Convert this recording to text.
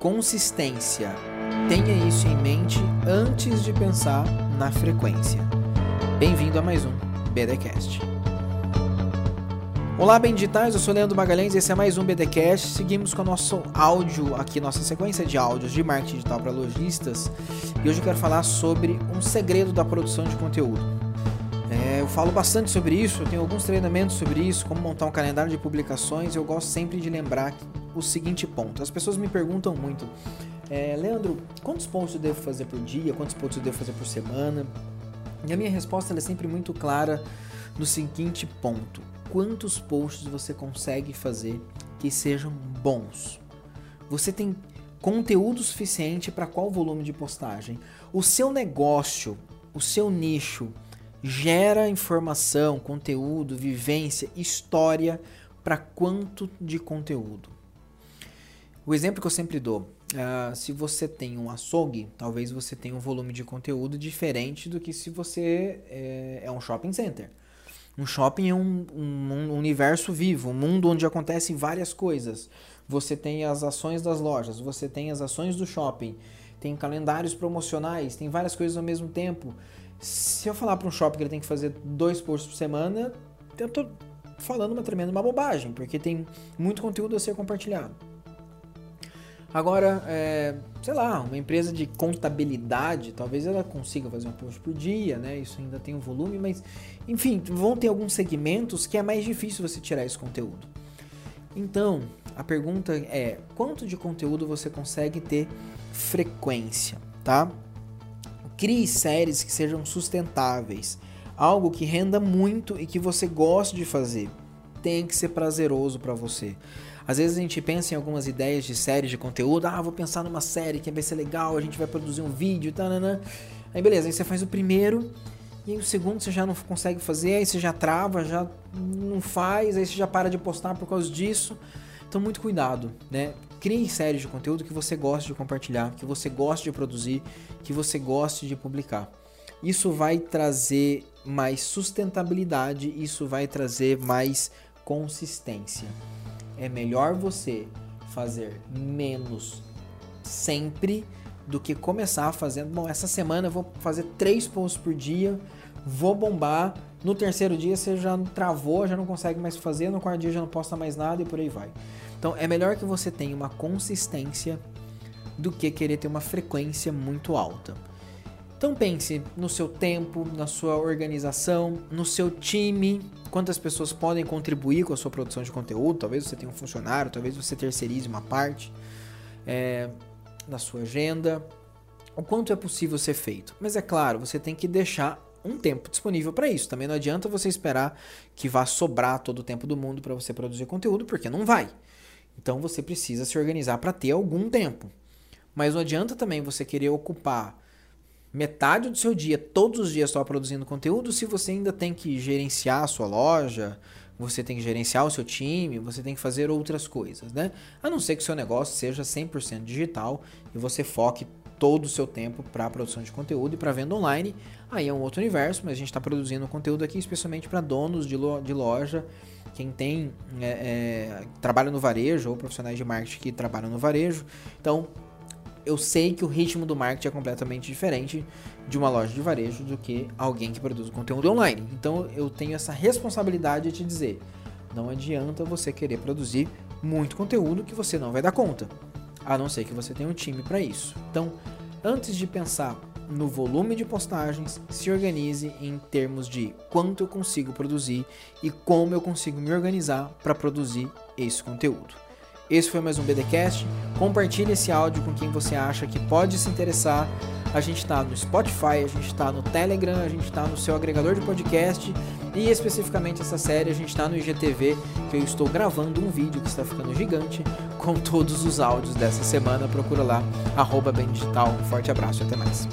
consistência. Tenha isso em mente antes de pensar na frequência. Bem-vindo a mais um BDcast. Olá, bem digitais, eu sou Leandro Magalhães, esse é mais um BDcast. Seguimos com o nosso áudio aqui, nossa sequência de áudios de marketing digital para lojistas. E hoje eu quero falar sobre um segredo da produção de conteúdo. Falo bastante sobre isso, eu tenho alguns treinamentos sobre isso, como montar um calendário de publicações. Eu gosto sempre de lembrar o seguinte ponto: as pessoas me perguntam muito, é, Leandro, quantos posts eu devo fazer por dia? Quantos posts eu devo fazer por semana? E a minha resposta é sempre muito clara no seguinte ponto: quantos posts você consegue fazer que sejam bons? Você tem conteúdo suficiente para qual volume de postagem? O seu negócio, o seu nicho gera informação, conteúdo, vivência, história para quanto de conteúdo? O exemplo que eu sempre dou, uh, se você tem um açougue, talvez você tenha um volume de conteúdo diferente do que se você é, é um shopping center. Um shopping é um, um, um, universo vivo, um mundo onde acontecem várias coisas. Você tem as ações das lojas, você tem as ações do shopping, tem calendários promocionais, tem várias coisas ao mesmo tempo. Se eu falar para um shopping que ele tem que fazer dois posts por semana, eu estou falando uma tremenda uma bobagem, porque tem muito conteúdo a ser compartilhado. Agora, é, sei lá, uma empresa de contabilidade, talvez ela consiga fazer um post por dia, né? Isso ainda tem um volume, mas enfim, vão ter alguns segmentos que é mais difícil você tirar esse conteúdo. Então, a pergunta é: quanto de conteúdo você consegue ter frequência, tá? Crie séries que sejam sustentáveis, algo que renda muito e que você goste de fazer. Tem que ser prazeroso para você. Às vezes a gente pensa em algumas ideias de séries de conteúdo. Ah, vou pensar numa série que vai ser legal, a gente vai produzir um vídeo, tá, Aí beleza, aí você faz o primeiro e aí o segundo você já não consegue fazer, aí você já trava, já não faz, aí você já para de postar por causa disso. Então muito cuidado, né? Crie séries de conteúdo que você goste de compartilhar, que você goste de produzir, que você goste de publicar. Isso vai trazer mais sustentabilidade, isso vai trazer mais consistência é melhor você fazer menos sempre do que começar fazendo. Bom, essa semana eu vou fazer três posts por dia, vou bombar. No terceiro dia você já travou, já não consegue mais fazer. No quarto dia já não posta mais nada e por aí vai. Então é melhor que você tenha uma consistência do que querer ter uma frequência muito alta. Então pense no seu tempo, na sua organização, no seu time, quantas pessoas podem contribuir com a sua produção de conteúdo. Talvez você tenha um funcionário, talvez você terceirize uma parte é, sua agenda. O quanto é possível ser feito. Mas é claro, você tem que deixar um tempo disponível para isso. Também não adianta você esperar que vá sobrar todo o tempo do mundo para você produzir conteúdo, porque não vai. Então você precisa se organizar para ter algum tempo. Mas não adianta também você querer ocupar metade do seu dia, todos os dias só produzindo conteúdo, se você ainda tem que gerenciar a sua loja, você tem que gerenciar o seu time, você tem que fazer outras coisas, né? A não ser que o seu negócio seja 100% digital e você foque todo o seu tempo para a produção de conteúdo e para venda online, aí é um outro universo, mas a gente está produzindo conteúdo aqui especialmente para donos de, lo de loja, quem tem é, é, trabalha no varejo ou profissionais de marketing que trabalham no varejo. Então, eu sei que o ritmo do marketing é completamente diferente de uma loja de varejo do que alguém que produz conteúdo online. Então eu tenho essa responsabilidade de te dizer: não adianta você querer produzir muito conteúdo que você não vai dar conta, a não ser que você tenha um time para isso. Então, antes de pensar no volume de postagens, se organize em termos de quanto eu consigo produzir e como eu consigo me organizar para produzir esse conteúdo. Esse foi mais um BDcast. Compartilhe esse áudio com quem você acha que pode se interessar. A gente está no Spotify, a gente está no Telegram, a gente está no seu agregador de podcast e especificamente essa série a gente está no IGTV, que eu estou gravando um vídeo que está ficando gigante com todos os áudios dessa semana. Procura lá, arroba bem digital. Um forte abraço e até mais.